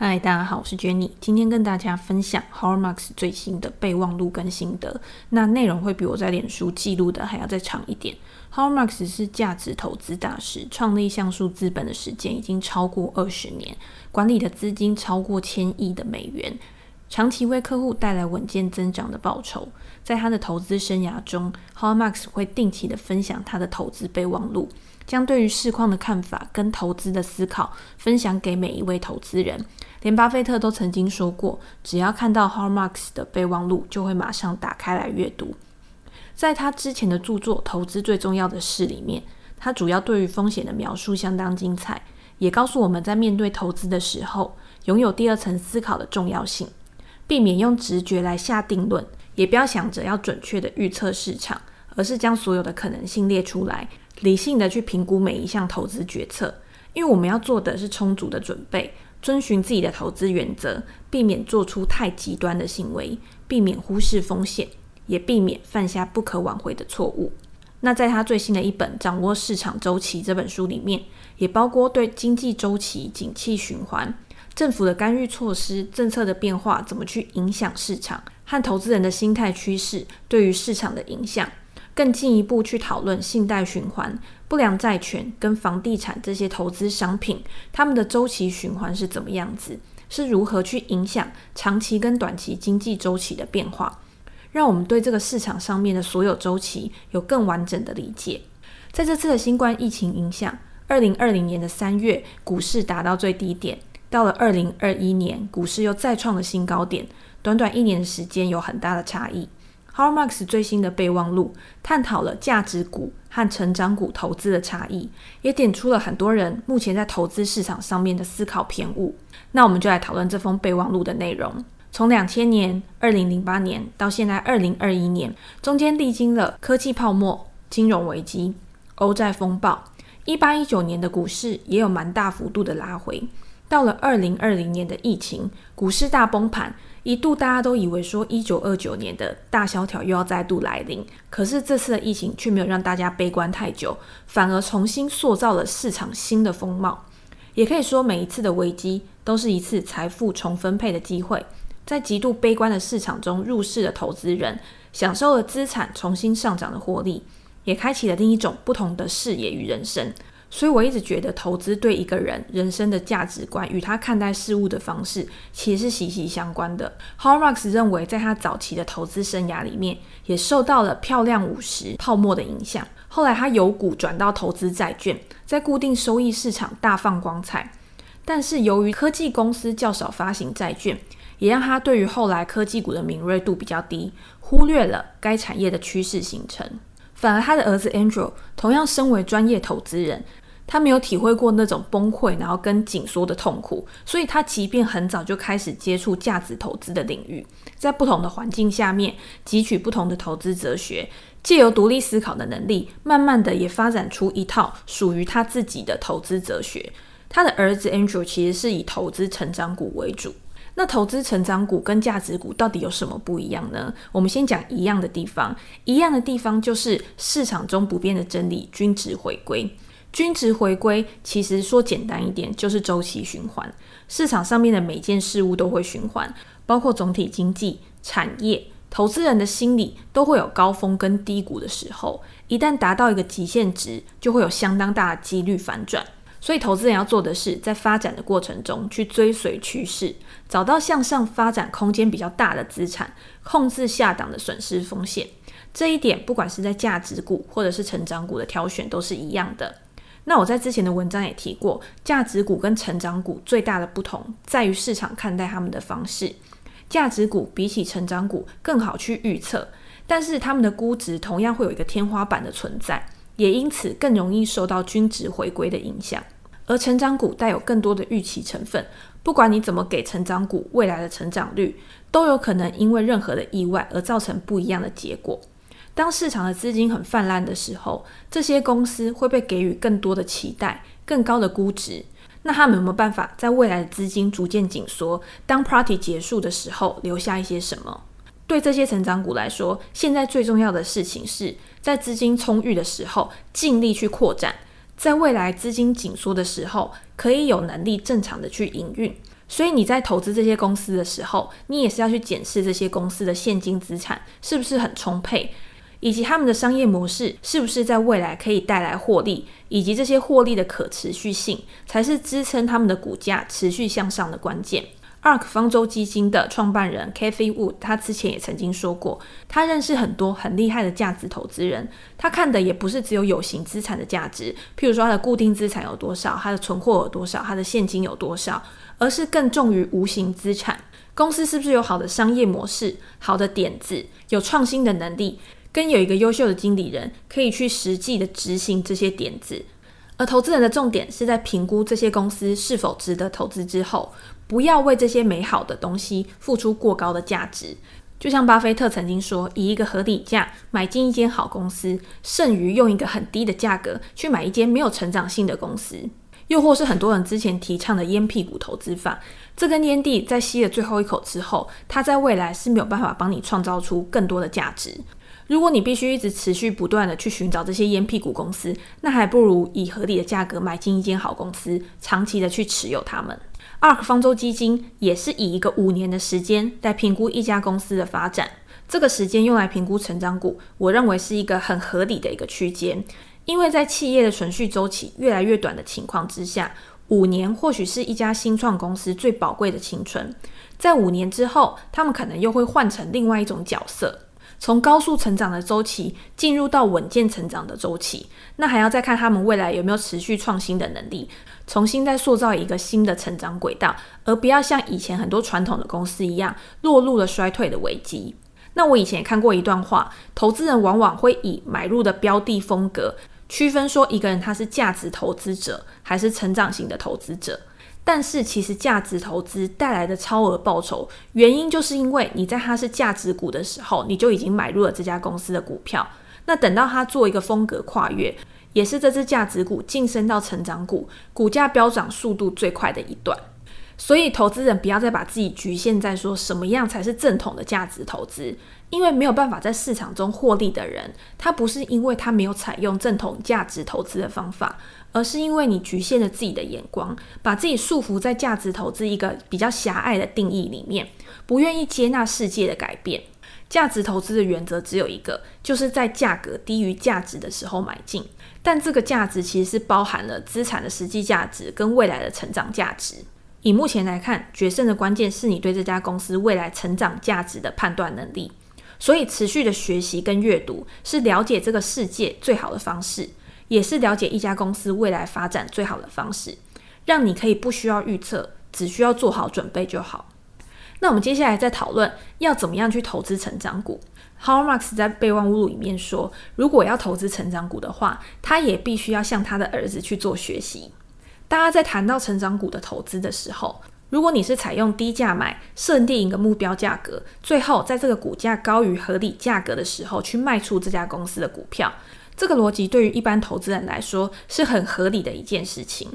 嗨，大家好，我是 Jenny，今天跟大家分享 Har Marx 最新的备忘录跟心得。那内容会比我在脸书记录的还要再长一点。h o r m a x 是价值投资大师，创立橡树资本的时间已经超过二十年，管理的资金超过千亿的美元，长期为客户带来稳健增长的报酬。在他的投资生涯中，Har Marx 会定期的分享他的投资备忘录，将对于市况的看法跟投资的思考分享给每一位投资人。连巴菲特都曾经说过，只要看到 h a r m a r k s 的备忘录，就会马上打开来阅读。在他之前的著作《投资最重要的事》里面，他主要对于风险的描述相当精彩，也告诉我们在面对投资的时候，拥有第二层思考的重要性，避免用直觉来下定论，也不要想着要准确的预测市场，而是将所有的可能性列出来，理性的去评估每一项投资决策。因为我们要做的是充足的准备。遵循自己的投资原则，避免做出太极端的行为，避免忽视风险，也避免犯下不可挽回的错误。那在他最新的一本《掌握市场周期》这本书里面，也包括对经济周期、景气循环、政府的干预措施、政策的变化怎么去影响市场，和投资人的心态趋势对于市场的影响。更进一步去讨论信贷循环、不良债权跟房地产这些投资商品，它们的周期循环是怎么样子，是如何去影响长期跟短期经济周期的变化，让我们对这个市场上面的所有周期有更完整的理解。在这次的新冠疫情影响，二零二零年的三月股市达到最低点，到了二零二一年股市又再创了新高点，短短一年的时间有很大的差异。Howard Marks 最新的备忘录探讨了价值股和成长股投资的差异，也点出了很多人目前在投资市场上面的思考偏误。那我们就来讨论这封备忘录的内容。从两千年、二零零八年到现在二零二一年，中间历经了科技泡沫、金融危机、欧债风暴，一八一九年的股市也有蛮大幅度的拉回。到了二零二零年的疫情，股市大崩盘。一度大家都以为说一九二九年的大萧条又要再度来临，可是这次的疫情却没有让大家悲观太久，反而重新塑造了市场新的风貌。也可以说每一次的危机都是一次财富重分配的机会，在极度悲观的市场中入市的投资人，享受了资产重新上涨的获利，也开启了另一种不同的视野与人生。所以我一直觉得，投资对一个人人生的价值观与他看待事物的方式，其实是息息相关的。Horrocks 认为，在他早期的投资生涯里面，也受到了漂亮五十泡沫的影响。后来他由股转到投资债券，在固定收益市场大放光彩。但是由于科技公司较少发行债券，也让他对于后来科技股的敏锐度比较低，忽略了该产业的趋势形成。反而他的儿子 Andrew 同样身为专业投资人，他没有体会过那种崩溃然后跟紧缩的痛苦，所以他即便很早就开始接触价值投资的领域，在不同的环境下面汲取不同的投资哲学，借由独立思考的能力，慢慢的也发展出一套属于他自己的投资哲学。他的儿子 Andrew 其实是以投资成长股为主。那投资成长股跟价值股到底有什么不一样呢？我们先讲一样的地方，一样的地方就是市场中不变的真理——均值回归。均值回归其实说简单一点，就是周期循环。市场上面的每件事物都会循环，包括总体经济、产业、投资人的心理，都会有高峰跟低谷的时候。一旦达到一个极限值，就会有相当大的几率反转。所以，投资人要做的是，在发展的过程中去追随趋势，找到向上发展空间比较大的资产，控制下档的损失风险。这一点，不管是在价值股或者是成长股的挑选都是一样的。那我在之前的文章也提过，价值股跟成长股最大的不同在于市场看待他们的方式。价值股比起成长股更好去预测，但是他们的估值同样会有一个天花板的存在。也因此更容易受到均值回归的影响，而成长股带有更多的预期成分。不管你怎么给成长股未来的成长率，都有可能因为任何的意外而造成不一样的结果。当市场的资金很泛滥的时候，这些公司会被给予更多的期待、更高的估值。那他们有没有办法在未来的资金逐渐紧缩，当 party 结束的时候留下一些什么？对这些成长股来说，现在最重要的事情是在资金充裕的时候尽力去扩展，在未来资金紧缩的时候可以有能力正常的去营运。所以你在投资这些公司的时候，你也是要去检视这些公司的现金资产是不是很充沛，以及他们的商业模式是不是在未来可以带来获利，以及这些获利的可持续性，才是支撑他们的股价持续向上的关键。ARK 方舟基金的创办人 Cathie Wood，他之前也曾经说过，他认识很多很厉害的价值投资人，他看的也不是只有有形资产的价值，譬如说他的固定资产有多少，他的存货有多少，他的现金有多少，而是更重于无形资产，公司是不是有好的商业模式、好的点子、有创新的能力，跟有一个优秀的经理人可以去实际的执行这些点子。而投资人的重点是在评估这些公司是否值得投资之后，不要为这些美好的东西付出过高的价值。就像巴菲特曾经说，以一个合理价买进一间好公司，胜于用一个很低的价格去买一间没有成长性的公司。又或是很多人之前提倡的烟屁股投资法，这根烟蒂在吸了最后一口之后，它在未来是没有办法帮你创造出更多的价值。如果你必须一直持续不断的去寻找这些烟屁股公司，那还不如以合理的价格买进一间好公司，长期的去持有它们。ARK 方舟基金也是以一个五年的时间来评估一家公司的发展，这个时间用来评估成长股，我认为是一个很合理的一个区间，因为在企业的存续周期越来越短的情况之下，五年或许是一家新创公司最宝贵的青春，在五年之后，他们可能又会换成另外一种角色。从高速成长的周期进入到稳健成长的周期，那还要再看他们未来有没有持续创新的能力，重新再塑造一个新的成长轨道，而不要像以前很多传统的公司一样落入了衰退的危机。那我以前也看过一段话，投资人往往会以买入的标的风格区分说一个人他是价值投资者还是成长型的投资者。但是，其实价值投资带来的超额报酬，原因就是因为你在它是价值股的时候，你就已经买入了这家公司的股票。那等到它做一个风格跨越，也是这只价值股晋升到成长股，股价飙涨速度最快的一段。所以，投资人不要再把自己局限在说什么样才是正统的价值投资，因为没有办法在市场中获利的人，他不是因为他没有采用正统价值投资的方法，而是因为你局限了自己的眼光，把自己束缚在价值投资一个比较狭隘的定义里面，不愿意接纳世界的改变。价值投资的原则只有一个，就是在价格低于价值的时候买进，但这个价值其实是包含了资产的实际价值跟未来的成长价值。以目前来看，决胜的关键是你对这家公司未来成长价值的判断能力。所以，持续的学习跟阅读是了解这个世界最好的方式，也是了解一家公司未来发展最好的方式。让你可以不需要预测，只需要做好准备就好。那我们接下来再讨论要怎么样去投资成长股。Har Marx 在备忘录里面说，如果要投资成长股的话，他也必须要向他的儿子去做学习。大家在谈到成长股的投资的时候，如果你是采用低价买，设定一个目标价格，最后在这个股价高于合理价格的时候去卖出这家公司的股票，这个逻辑对于一般投资人来说是很合理的一件事情。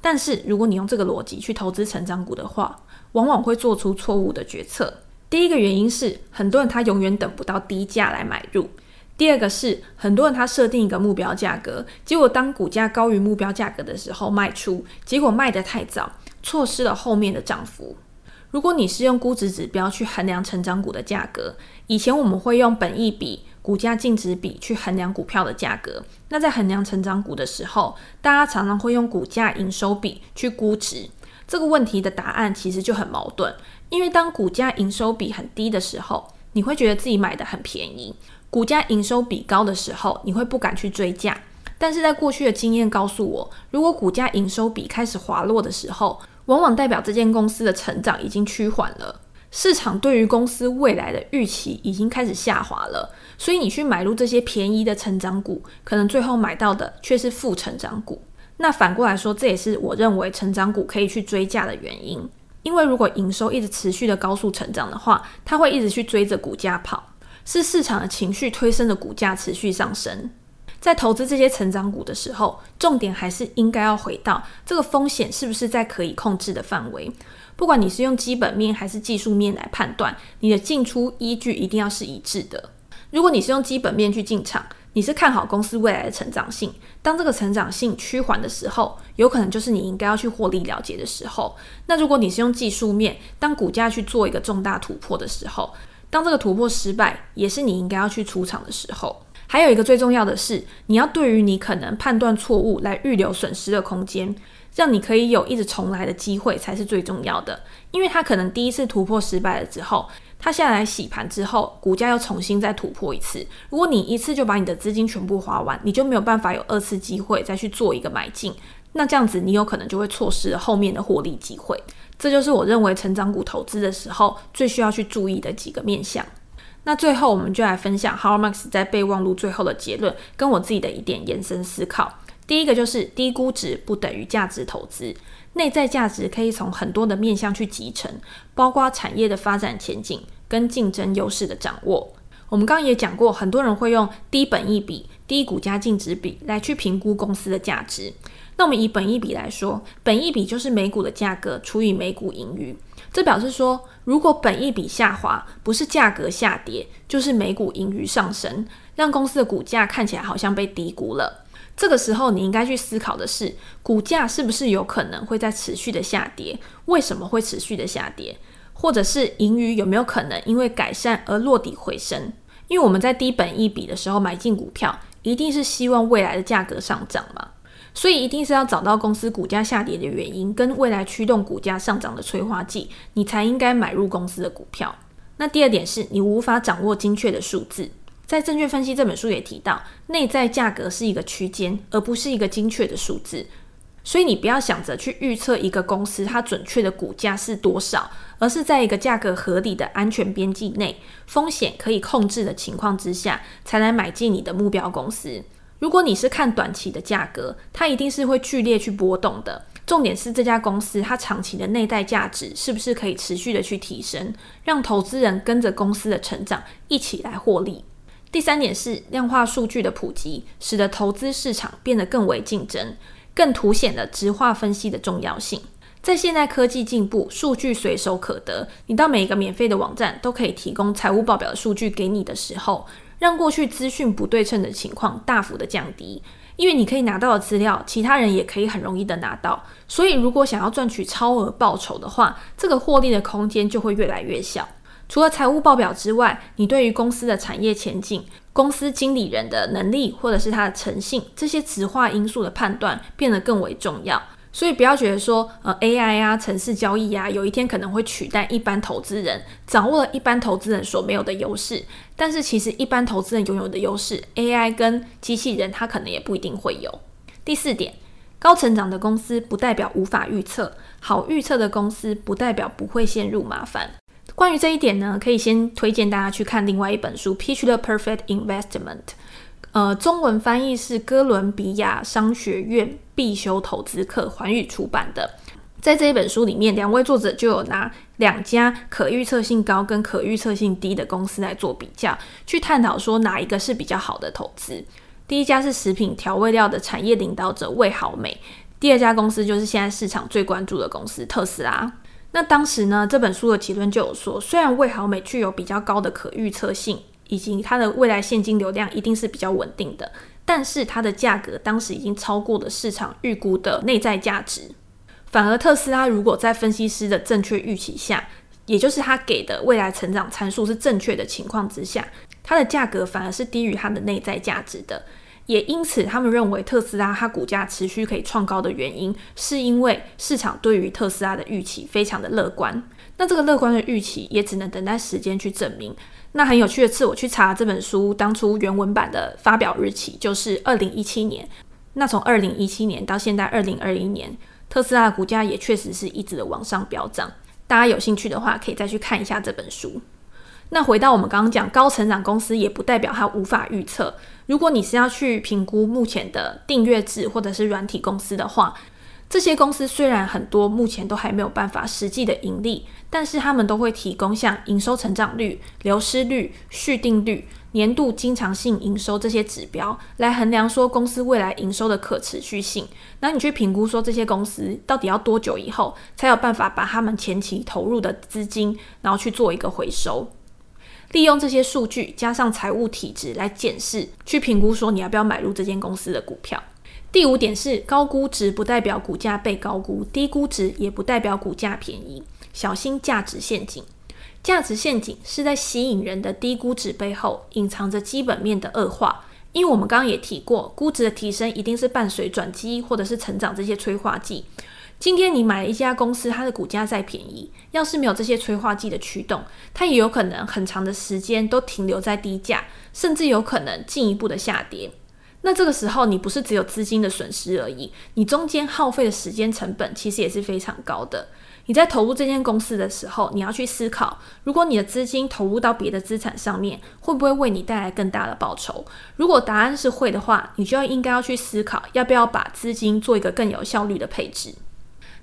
但是如果你用这个逻辑去投资成长股的话，往往会做出错误的决策。第一个原因是，很多人他永远等不到低价来买入。第二个是，很多人他设定一个目标价格，结果当股价高于目标价格的时候卖出，结果卖得太早，错失了后面的涨幅。如果你是用估值指标去衡量成长股的价格，以前我们会用本益比、股价净值比去衡量股票的价格。那在衡量成长股的时候，大家常常会用股价营收比去估值。这个问题的答案其实就很矛盾，因为当股价营收比很低的时候，你会觉得自己买的很便宜。股价营收比高的时候，你会不敢去追价。但是在过去的经验告诉我，如果股价营收比开始滑落的时候，往往代表这间公司的成长已经趋缓了，市场对于公司未来的预期已经开始下滑了。所以你去买入这些便宜的成长股，可能最后买到的却是负成长股。那反过来说，这也是我认为成长股可以去追价的原因。因为如果营收一直持续的高速成长的话，它会一直去追着股价跑。是市场的情绪推升的股价持续上升。在投资这些成长股的时候，重点还是应该要回到这个风险是不是在可以控制的范围。不管你是用基本面还是技术面来判断，你的进出依据一定要是一致的。如果你是用基本面去进场，你是看好公司未来的成长性，当这个成长性趋缓的时候，有可能就是你应该要去获利了结的时候。那如果你是用技术面，当股价去做一个重大突破的时候，当这个突破失败，也是你应该要去出场的时候。还有一个最重要的是，你要对于你可能判断错误来预留损失的空间，让你可以有一直重来的机会才是最重要的。因为它可能第一次突破失败了之后，它下来洗盘之后，股价又重新再突破一次。如果你一次就把你的资金全部花完，你就没有办法有二次机会再去做一个买进。那这样子，你有可能就会错失了后面的获利机会。这就是我认为成长股投资的时候最需要去注意的几个面向。那最后，我们就来分享 h a r m a x 在备忘录最后的结论，跟我自己的一点延伸思考。第一个就是低估值不等于价值投资。内在价值可以从很多的面向去集成，包括产业的发展前景跟竞争优势的掌握。我们刚刚也讲过，很多人会用低本益比、低股价净值比来去评估公司的价值。那我们以本益比来说，本益比就是每股的价格除以每股盈余。这表示说，如果本益比下滑，不是价格下跌，就是每股盈余上升，让公司的股价看起来好像被低估了。这个时候，你应该去思考的是，股价是不是有可能会在持续的下跌？为什么会持续的下跌？或者是盈余有没有可能因为改善而落底回升？因为我们在低本益比的时候买进股票，一定是希望未来的价格上涨嘛，所以一定是要找到公司股价下跌的原因，跟未来驱动股价上涨的催化剂，你才应该买入公司的股票。那第二点是你无法掌握精确的数字。在《证券分析》这本书也提到，内在价格是一个区间，而不是一个精确的数字。所以你不要想着去预测一个公司它准确的股价是多少，而是在一个价格合理的安全边际内，风险可以控制的情况之下，才来买进你的目标公司。如果你是看短期的价格，它一定是会剧烈去波动的。重点是这家公司它长期的内在价值是不是可以持续的去提升，让投资人跟着公司的成长一起来获利。第三点是量化数据的普及，使得投资市场变得更为竞争，更凸显了直化分析的重要性。在现代科技进步，数据随手可得，你到每一个免费的网站都可以提供财务报表的数据给你的时候，让过去资讯不对称的情况大幅的降低。因为你可以拿到的资料，其他人也可以很容易的拿到。所以如果想要赚取超额报酬的话，这个获利的空间就会越来越小。除了财务报表之外，你对于公司的产业前景、公司经理人的能力，或者是他的诚信，这些直化因素的判断变得更为重要。所以不要觉得说，呃，AI 啊、城市交易啊，有一天可能会取代一般投资人，掌握了一般投资人所没有的优势。但是其实一般投资人拥有的优势，AI 跟机器人它可能也不一定会有。第四点，高成长的公司不代表无法预测，好预测的公司不代表不会陷入麻烦。关于这一点呢，可以先推荐大家去看另外一本书《Pitch the Perfect Investment》，呃，中文翻译是哥伦比亚商学院必修投资课，环宇出版的。在这一本书里面，两位作者就有拿两家可预测性高跟可预测性低的公司来做比较，去探讨说哪一个是比较好的投资。第一家是食品调味料的产业领导者味好美，第二家公司就是现在市场最关注的公司特斯拉。那当时呢，这本书的结论就有说，虽然味好美具有比较高的可预测性，以及它的未来现金流量一定是比较稳定的，但是它的价格当时已经超过了市场预估的内在价值。反而特斯拉如果在分析师的正确预期下，也就是他给的未来成长参数是正确的情况之下，它的价格反而是低于它的内在价值的。也因此，他们认为特斯拉它股价持续可以创高的原因，是因为市场对于特斯拉的预期非常的乐观。那这个乐观的预期也只能等待时间去证明。那很有趣的是，我去查这本书当初原文版的发表日期就是二零一七年。那从二零一七年到现在二零二一年，特斯拉的股价也确实是一直的往上飙涨。大家有兴趣的话，可以再去看一下这本书。那回到我们刚刚讲，高成长公司也不代表它无法预测。如果你是要去评估目前的订阅制或者是软体公司的话，这些公司虽然很多目前都还没有办法实际的盈利，但是他们都会提供像营收成长率、流失率、续订率、年度经常性营收这些指标来衡量说公司未来营收的可持续性。那你去评估说这些公司到底要多久以后才有办法把他们前期投入的资金，然后去做一个回收。利用这些数据加上财务体质来检视，去评估说你要不要买入这间公司的股票。第五点是高估值不代表股价被高估，低估值也不代表股价便宜，小心价值陷阱。价值陷阱是在吸引人的低估值背后隐藏着基本面的恶化。因为我们刚刚也提过，估值的提升一定是伴随转机或者是成长这些催化剂。今天你买了一家公司，它的股价再便宜，要是没有这些催化剂的驱动，它也有可能很长的时间都停留在低价，甚至有可能进一步的下跌。那这个时候，你不是只有资金的损失而已，你中间耗费的时间成本其实也是非常高的。你在投入这间公司的时候，你要去思考，如果你的资金投入到别的资产上面，会不会为你带来更大的报酬？如果答案是会的话，你就要应该要去思考，要不要把资金做一个更有效率的配置。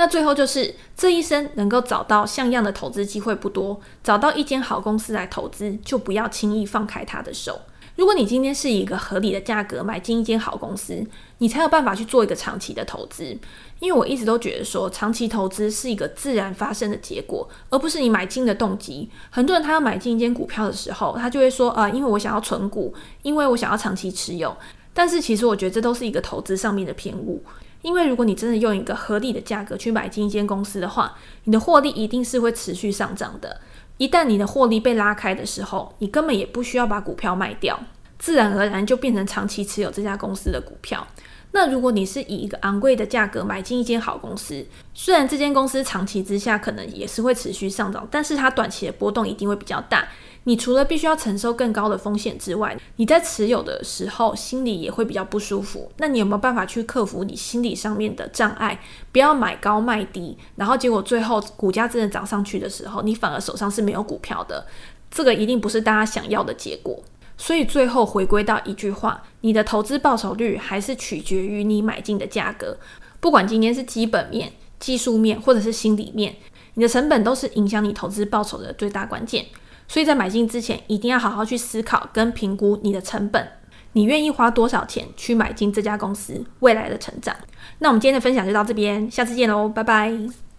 那最后就是这一生能够找到像样的投资机会不多，找到一间好公司来投资，就不要轻易放开他的手。如果你今天是以一个合理的价格买进一间好公司，你才有办法去做一个长期的投资。因为我一直都觉得说，长期投资是一个自然发生的结果，而不是你买进的动机。很多人他要买进一间股票的时候，他就会说，呃，因为我想要存股，因为我想要长期持有。但是其实我觉得这都是一个投资上面的偏误。因为如果你真的用一个合理的价格去买进一间公司的话，你的获利一定是会持续上涨的。一旦你的获利被拉开的时候，你根本也不需要把股票卖掉，自然而然就变成长期持有这家公司的股票。那如果你是以一个昂贵的价格买进一间好公司，虽然这间公司长期之下可能也是会持续上涨，但是它短期的波动一定会比较大。你除了必须要承受更高的风险之外，你在持有的时候心里也会比较不舒服。那你有没有办法去克服你心理上面的障碍？不要买高卖低，然后结果最后股价真的涨上去的时候，你反而手上是没有股票的。这个一定不是大家想要的结果。所以最后回归到一句话：你的投资报酬率还是取决于你买进的价格。不管今天是基本面、技术面或者是心理面，你的成本都是影响你投资报酬的最大关键。所以在买进之前，一定要好好去思考跟评估你的成本，你愿意花多少钱去买进这家公司未来的成长。那我们今天的分享就到这边，下次见喽，拜拜。